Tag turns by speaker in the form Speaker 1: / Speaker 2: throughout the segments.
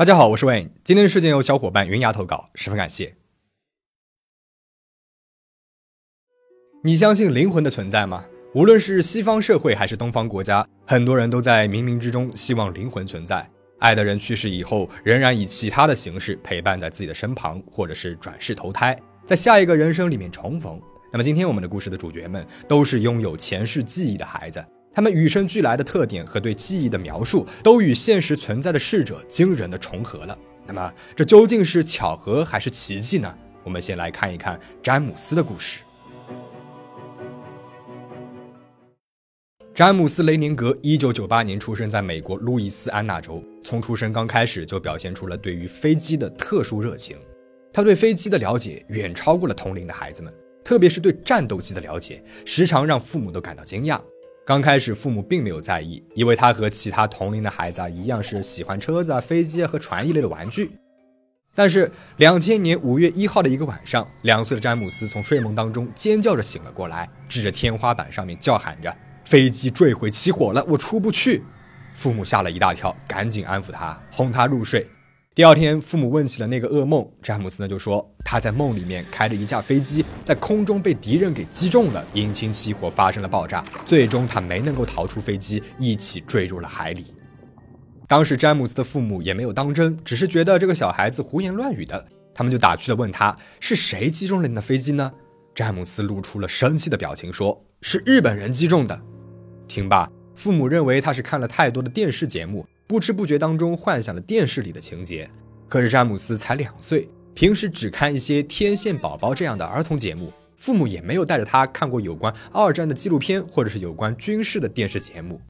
Speaker 1: 大家好，我是 Wayne。今天的事件由小伙伴云牙投稿，十分感谢。你相信灵魂的存在吗？无论是西方社会还是东方国家，很多人都在冥冥之中希望灵魂存在。爱的人去世以后，仍然以其他的形式陪伴在自己的身旁，或者是转世投胎，在下一个人生里面重逢。那么，今天我们的故事的主角们都是拥有前世记忆的孩子。他们与生俱来的特点和对记忆的描述，都与现实存在的逝者惊人的重合了。那么，这究竟是巧合还是奇迹呢？我们先来看一看詹姆斯的故事。詹姆斯·雷宁格，一九九八年出生在美国路易斯安那州。从出生刚开始就表现出了对于飞机的特殊热情。他对飞机的了解远超过了同龄的孩子们，特别是对战斗机的了解，时常让父母都感到惊讶。刚开始，父母并没有在意，以为他和其他同龄的孩子啊一样，是喜欢车子啊、飞机和船一类的玩具。但是，两千年五月一号的一个晚上，两岁的詹姆斯从睡梦当中尖叫着醒了过来，指着天花板上面叫喊着：“飞机坠毁起火了，我出不去！”父母吓了一大跳，赶紧安抚他，哄他入睡。第二天，父母问起了那个噩梦，詹姆斯呢就说他在梦里面开着一架飞机，在空中被敌人给击中了，引擎起火，发生了爆炸，最终他没能够逃出飞机，一起坠入了海里。当时詹姆斯的父母也没有当真，只是觉得这个小孩子胡言乱语的，他们就打趣的问他是谁击中了你的飞机呢？詹姆斯露出了生气的表情，说是日本人击中的。听罢，父母认为他是看了太多的电视节目。不知不觉当中幻想了电视里的情节，可是詹姆斯才两岁，平时只看一些天线宝宝这样的儿童节目，父母也没有带着他看过有关二战的纪录片或者是有关军事的电视节目。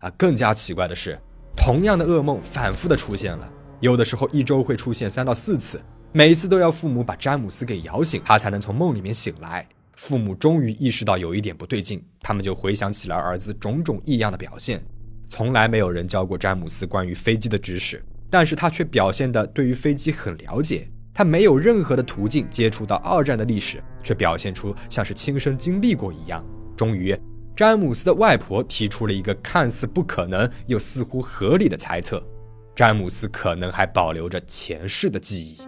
Speaker 1: 啊，更加奇怪的是，同样的噩梦反复的出现了，有的时候一周会出现三到四次，每次都要父母把詹姆斯给摇醒，他才能从梦里面醒来。父母终于意识到有一点不对劲，他们就回想起了儿子种种异样的表现。从来没有人教过詹姆斯关于飞机的知识，但是他却表现的对于飞机很了解。他没有任何的途径接触到二战的历史，却表现出像是亲身经历过一样。终于，詹姆斯的外婆提出了一个看似不可能又似乎合理的猜测：詹姆斯可能还保留着前世的记忆。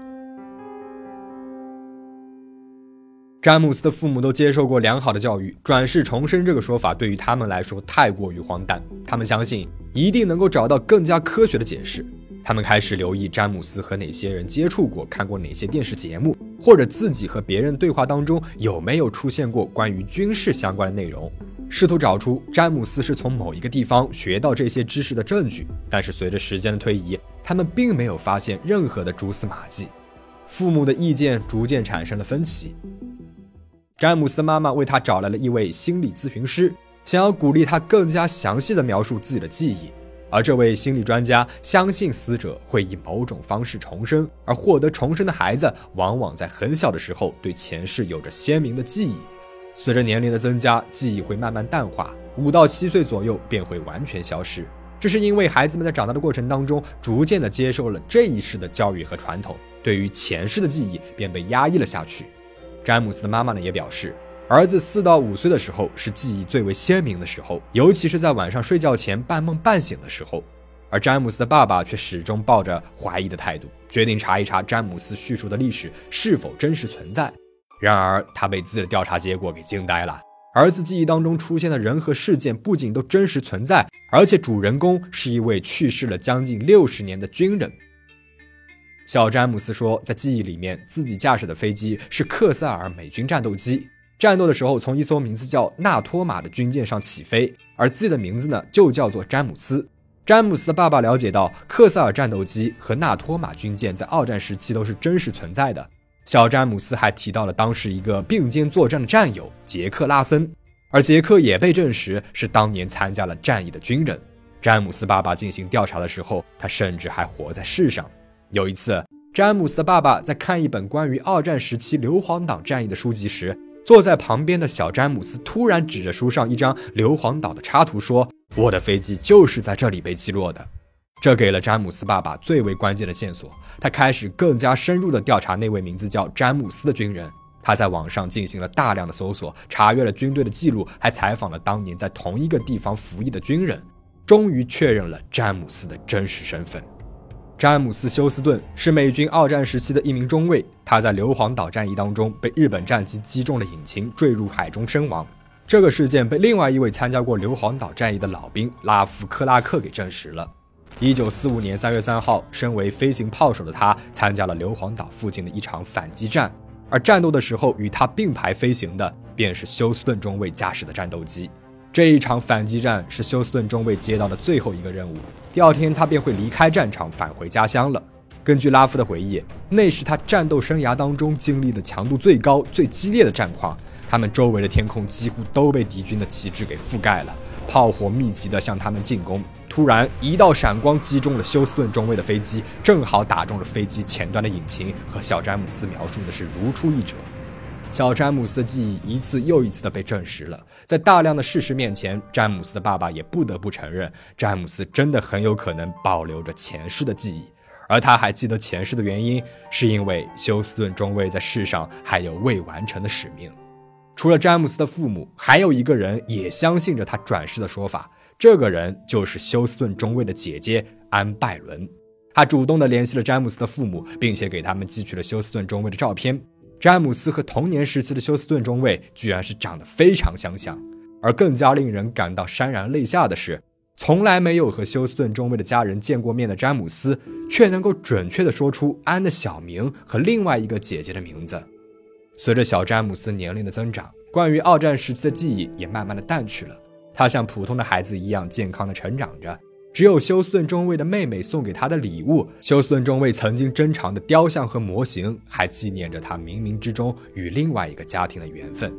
Speaker 1: 詹姆斯的父母都接受过良好的教育，转世重生这个说法对于他们来说太过于荒诞。他们相信一定能够找到更加科学的解释。他们开始留意詹姆斯和哪些人接触过，看过哪些电视节目，或者自己和别人对话当中有没有出现过关于军事相关的内容，试图找出詹姆斯是从某一个地方学到这些知识的证据。但是随着时间的推移，他们并没有发现任何的蛛丝马迹。父母的意见逐渐产生了分歧。詹姆斯妈妈为他找来了一位心理咨询师，想要鼓励他更加详细的描述自己的记忆。而这位心理专家相信死者会以某种方式重生，而获得重生的孩子往往在很小的时候对前世有着鲜明的记忆。随着年龄的增加，记忆会慢慢淡化，五到七岁左右便会完全消失。这是因为孩子们在长大的过程当中，逐渐的接受了这一世的教育和传统，对于前世的记忆便被压抑了下去。詹姆斯的妈妈呢也表示，儿子四到五岁的时候是记忆最为鲜明的时候，尤其是在晚上睡觉前半梦半醒的时候。而詹姆斯的爸爸却始终抱着怀疑的态度，决定查一查詹姆斯叙述的历史是否真实存在。然而，他被自己的调查结果给惊呆了：儿子记忆当中出现的人和事件不仅都真实存在，而且主人公是一位去世了将近六十年的军人。小詹姆斯说，在记忆里面，自己驾驶的飞机是克塞尔美军战斗机，战斗的时候从一艘名字叫纳托马的军舰上起飞，而自己的名字呢就叫做詹姆斯。詹姆斯的爸爸了解到，克塞尔战斗机和纳托马军舰在二战时期都是真实存在的。小詹姆斯还提到了当时一个并肩作战的战友杰克拉森，而杰克也被证实是当年参加了战役的军人。詹姆斯爸爸进行调查的时候，他甚至还活在世上。有一次，詹姆斯的爸爸在看一本关于二战时期硫磺岛战役的书籍时，坐在旁边的小詹姆斯突然指着书上一张硫磺岛的插图说：“我的飞机就是在这里被击落的。”这给了詹姆斯爸爸最为关键的线索。他开始更加深入地调查那位名字叫詹姆斯的军人。他在网上进行了大量的搜索，查阅了军队的记录，还采访了当年在同一个地方服役的军人，终于确认了詹姆斯的真实身份。詹姆斯·休斯顿是美军二战时期的一名中尉，他在硫磺岛战役当中被日本战机击中了引擎，坠入海中身亡。这个事件被另外一位参加过硫磺岛战役的老兵拉夫·克拉克给证实了。一九四五年三月三号，身为飞行炮手的他参加了硫磺岛附近的一场反击战，而战斗的时候与他并排飞行的便是休斯顿中尉驾驶的战斗机。这一场反击战是休斯顿中尉接到的最后一个任务，第二天他便会离开战场返回家乡了。根据拉夫的回忆，那是他战斗生涯当中经历的强度最高、最激烈的战况。他们周围的天空几乎都被敌军的旗帜给覆盖了，炮火密集地向他们进攻。突然，一道闪光击中了休斯顿中尉的飞机，正好打中了飞机前端的引擎，和小詹姆斯描述的是如出一辙。小詹姆斯的记忆一次又一次的被证实了，在大量的事实面前，詹姆斯的爸爸也不得不承认，詹姆斯真的很有可能保留着前世的记忆，而他还记得前世的原因，是因为休斯顿中尉在世上还有未完成的使命。除了詹姆斯的父母，还有一个人也相信着他转世的说法，这个人就是休斯顿中尉的姐姐安拜伦，他主动的联系了詹姆斯的父母，并且给他们寄去了休斯顿中尉的照片。詹姆斯和童年时期的休斯顿中尉居然是长得非常相像，而更加令人感到潸然泪下的是，从来没有和休斯顿中尉的家人见过面的詹姆斯，却能够准确地说出安的小名和另外一个姐姐的名字。随着小詹姆斯年龄的增长，关于二战时期的记忆也慢慢的淡去了，他像普通的孩子一样健康的成长着。只有休斯顿中尉的妹妹送给他的礼物，休斯顿中尉曾经珍藏的雕像和模型，还纪念着他冥冥之中与另外一个家庭的缘分。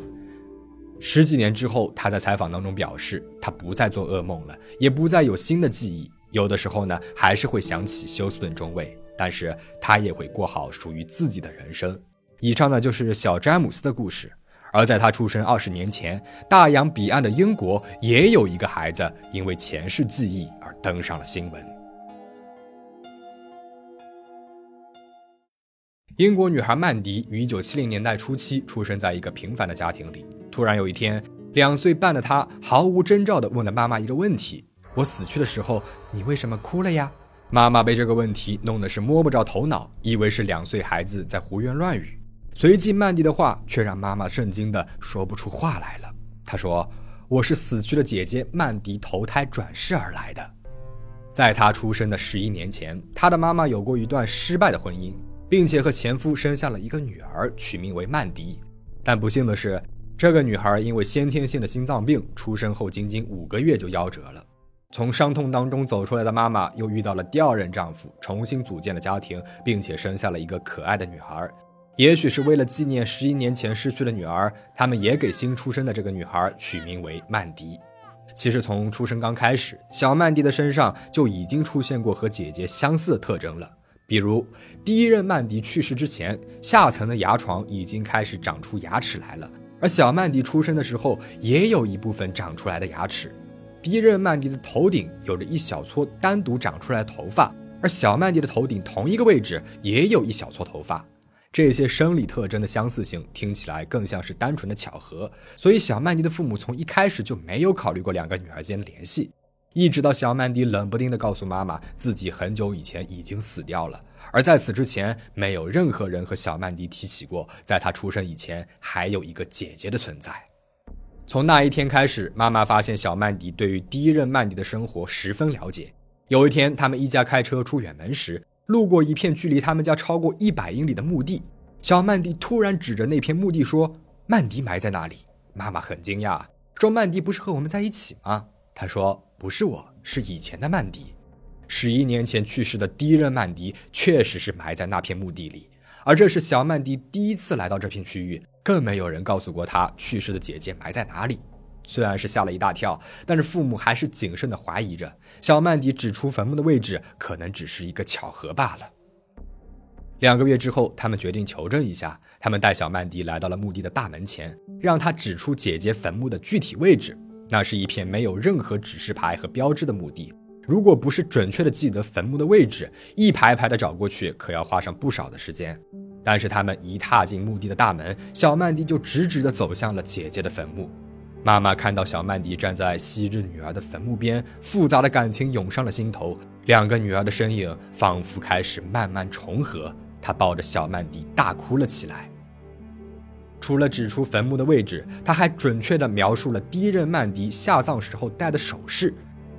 Speaker 1: 十几年之后，他在采访当中表示，他不再做噩梦了，也不再有新的记忆。有的时候呢，还是会想起休斯顿中尉，但是他也会过好属于自己的人生。以上呢，就是小詹姆斯的故事。而在他出生二十年前，大洋彼岸的英国也有一个孩子因为前世记忆而登上了新闻。英国女孩曼迪于一九七零年代初期出生在一个平凡的家庭里。突然有一天，两岁半的她毫无征兆地问了妈妈一个问题：“我死去的时候，你为什么哭了呀？”妈妈被这个问题弄得是摸不着头脑，以为是两岁孩子在胡言乱语。随即，曼迪的话却让妈妈震惊的说不出话来了。她说：“我是死去的姐姐曼迪投胎转世而来的。在她出生的十一年前，她的妈妈有过一段失败的婚姻，并且和前夫生下了一个女儿，取名为曼迪。但不幸的是，这个女孩因为先天性的心脏病，出生后仅仅五个月就夭折了。从伤痛当中走出来的妈妈，又遇到了第二任丈夫，重新组建了家庭，并且生下了一个可爱的女孩。”也许是为了纪念十一年前失去的女儿，他们也给新出生的这个女孩取名为曼迪。其实从出生刚开始，小曼迪的身上就已经出现过和姐姐相似的特征了。比如，第一任曼迪去世之前，下层的牙床已经开始长出牙齿来了，而小曼迪出生的时候也有一部分长出来的牙齿。第一任曼迪的头顶有着一小撮单独长出来的头发，而小曼迪的头顶同一个位置也有一小撮头发。这些生理特征的相似性听起来更像是单纯的巧合，所以小曼迪的父母从一开始就没有考虑过两个女儿间的联系，一直到小曼迪冷不丁地告诉妈妈自己很久以前已经死掉了，而在此之前，没有任何人和小曼迪提起过，在她出生以前还有一个姐姐的存在。从那一天开始，妈妈发现小曼迪对于第一任曼迪的生活十分了解。有一天，他们一家开车出远门时。路过一片距离他们家超过一百英里的墓地，小曼迪突然指着那片墓地说：“曼迪埋在那里。”妈妈很惊讶，说：“曼迪不是和我们在一起吗？”他说：“不是我，是以前的曼迪。十一年前去世的第一任曼迪确实是埋在那片墓地里，而这是小曼迪第一次来到这片区域，更没有人告诉过他去世的姐姐埋在哪里。”虽然是吓了一大跳，但是父母还是谨慎地怀疑着小曼迪指出坟墓的位置可能只是一个巧合罢了。两个月之后，他们决定求证一下。他们带小曼迪来到了墓地的大门前，让他指出姐姐坟墓的具体位置。那是一片没有任何指示牌和标志的墓地。如果不是准确的记得坟墓的位置，一排排的找过去，可要花上不少的时间。但是他们一踏进墓地的大门，小曼迪就直直地走向了姐姐的坟墓。妈妈看到小曼迪站在昔日女儿的坟墓边，复杂的感情涌上了心头。两个女儿的身影仿佛开始慢慢重合。她抱着小曼迪大哭了起来。除了指出坟墓的位置，他还准确地描述了第一任曼迪下葬时候戴的首饰：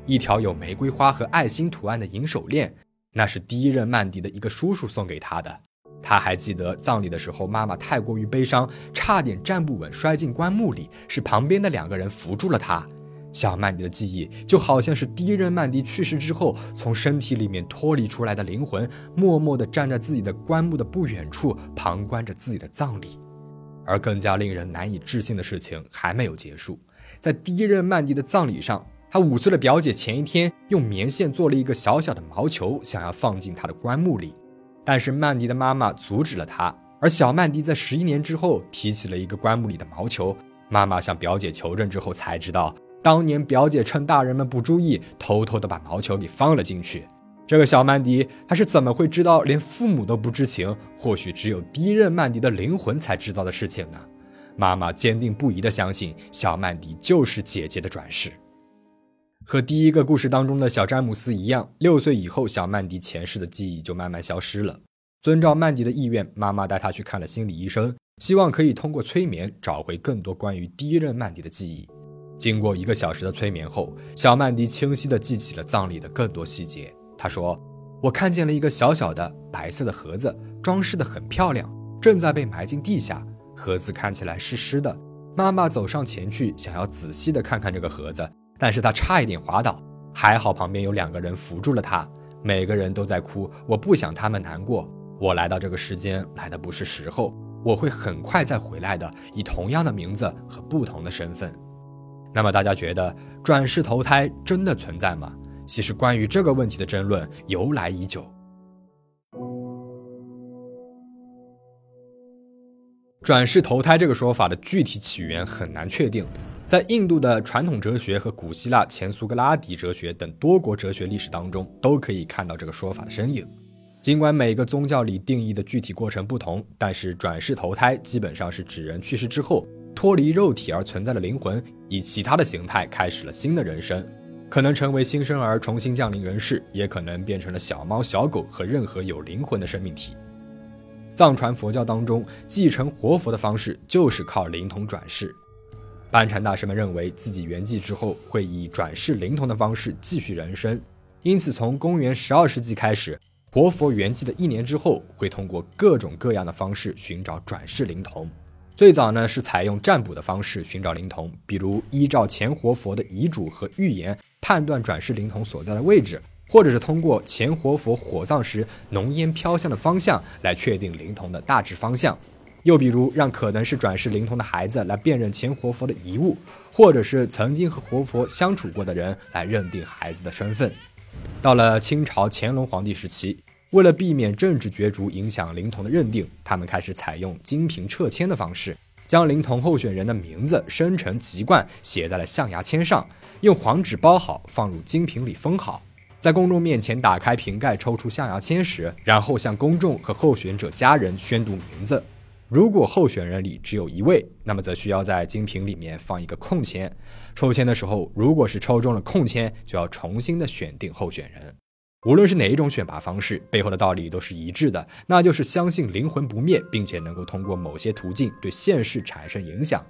Speaker 1: 一条有玫瑰花和爱心图案的银手链，那是第一任曼迪的一个叔叔送给他的。他还记得葬礼的时候，妈妈太过于悲伤，差点站不稳，摔进棺木里，是旁边的两个人扶住了他。小曼迪的记忆就好像是第一任曼迪去世之后，从身体里面脱离出来的灵魂，默默地站在自己的棺木的不远处，旁观着自己的葬礼。而更加令人难以置信的事情还没有结束，在第一任曼迪的葬礼上，他五岁的表姐前一天用棉线做了一个小小的毛球，想要放进他的棺木里，但是曼迪的妈妈阻止了他。而小曼迪在十一年之后提起了一个棺木里的毛球，妈妈向表姐求证之后才知道，当年表姐趁大人们不注意，偷偷的把毛球给放了进去。这个小曼迪，他是怎么会知道连父母都不知情，或许只有第一任曼迪的灵魂才知道的事情呢？妈妈坚定不移地相信，小曼迪就是姐姐的转世。和第一个故事当中的小詹姆斯一样，六岁以后，小曼迪前世的记忆就慢慢消失了。遵照曼迪的意愿，妈妈带他去看了心理医生，希望可以通过催眠找回更多关于第一任曼迪的记忆。经过一个小时的催眠后，小曼迪清晰地记起了葬礼的更多细节。他说：“我看见了一个小小的白色的盒子，装饰的很漂亮，正在被埋进地下。盒子看起来湿湿的。妈妈走上前去，想要仔细的看看这个盒子，但是他差一点滑倒，还好旁边有两个人扶住了他。每个人都在哭，我不想他们难过。我来到这个世间来的不是时候，我会很快再回来的，以同样的名字和不同的身份。那么大家觉得转世投胎真的存在吗？”其实，关于这个问题的争论由来已久。转世投胎这个说法的具体起源很难确定，在印度的传统哲学和古希腊前苏格拉底哲学等多国哲学历史当中，都可以看到这个说法的身影。尽管每个宗教里定义的具体过程不同，但是转世投胎基本上是指人去世之后，脱离肉体而存在的灵魂，以其他的形态开始了新的人生。可能成为新生儿重新降临人世，也可能变成了小猫、小狗和任何有灵魂的生命体。藏传佛教当中，继承活佛的方式就是靠灵童转世。班禅大师们认为自己圆寂之后会以转世灵童的方式继续人生，因此从公元十二世纪开始，活佛圆寂的一年之后，会通过各种各样的方式寻找转世灵童。最早呢是采用占卜的方式寻找灵童，比如依照前活佛的遗嘱和预言判断转世灵童所在的位置，或者是通过前活佛火葬时浓烟飘向的方向来确定灵童的大致方向。又比如让可能是转世灵童的孩子来辨认前活佛的遗物，或者是曾经和活佛相处过的人来认定孩子的身份。到了清朝乾隆皇帝时期。为了避免政治角逐影响灵童的认定，他们开始采用金瓶撤签的方式，将灵童候选人的名字生成籍贯写在了象牙签上，用黄纸包好，放入金瓶里封好。在公众面前打开瓶盖，抽出象牙签时，然后向公众和候选者家人宣读名字。如果候选人里只有一位，那么则需要在金瓶里面放一个空签。抽签的时候，如果是抽中了空签，就要重新的选定候选人。无论是哪一种选拔方式，背后的道理都是一致的，那就是相信灵魂不灭，并且能够通过某些途径对现世产生影响。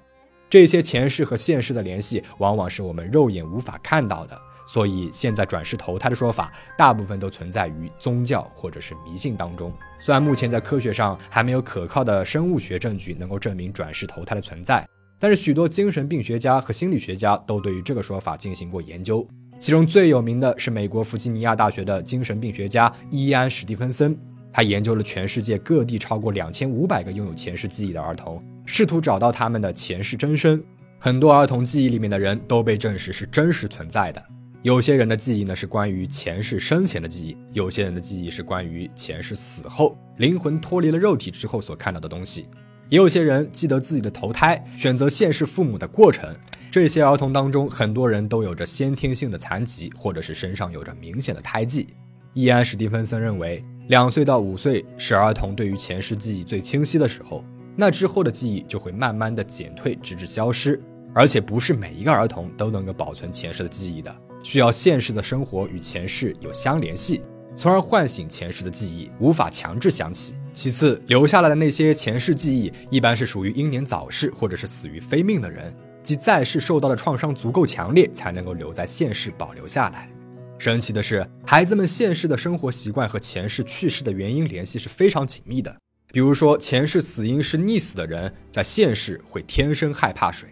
Speaker 1: 这些前世和现世的联系，往往是我们肉眼无法看到的。所以，现在转世投胎的说法，大部分都存在于宗教或者是迷信当中。虽然目前在科学上还没有可靠的生物学证据能够证明转世投胎的存在，但是许多精神病学家和心理学家都对于这个说法进行过研究。其中最有名的是美国弗吉尼亚大学的精神病学家伊安·史蒂芬森，他研究了全世界各地超过两千五百个拥有前世记忆的儿童，试图找到他们的前世真身。很多儿童记忆里面的人都被证实是真实存在的。有些人的记忆呢是关于前世生前的记忆，有些人的记忆是关于前世死后灵魂脱离了肉体之后所看到的东西，也有些人记得自己的投胎、选择现世父母的过程。这些儿童当中，很多人都有着先天性的残疾，或者是身上有着明显的胎记。伊安·史蒂芬森认为，两岁到五岁是儿童对于前世记忆最清晰的时候，那之后的记忆就会慢慢的减退，直至消失。而且不是每一个儿童都能够保存前世的记忆的，需要现实的生活与前世有相联系，从而唤醒前世的记忆，无法强制想起。其次，留下来的那些前世记忆，一般是属于英年早逝或者是死于非命的人，即在世受到的创伤足够强烈，才能够留在现世保留下来。神奇的是，孩子们现世的生活习惯和前世去世的原因联系是非常紧密的。比如说，前世死因是溺死的人，在现世会天生害怕水。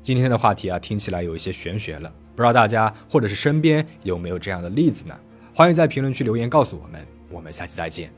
Speaker 1: 今天的话题啊，听起来有一些玄学了，不知道大家或者是身边有没有这样的例子呢？欢迎在评论区留言告诉我们。我们下期再见。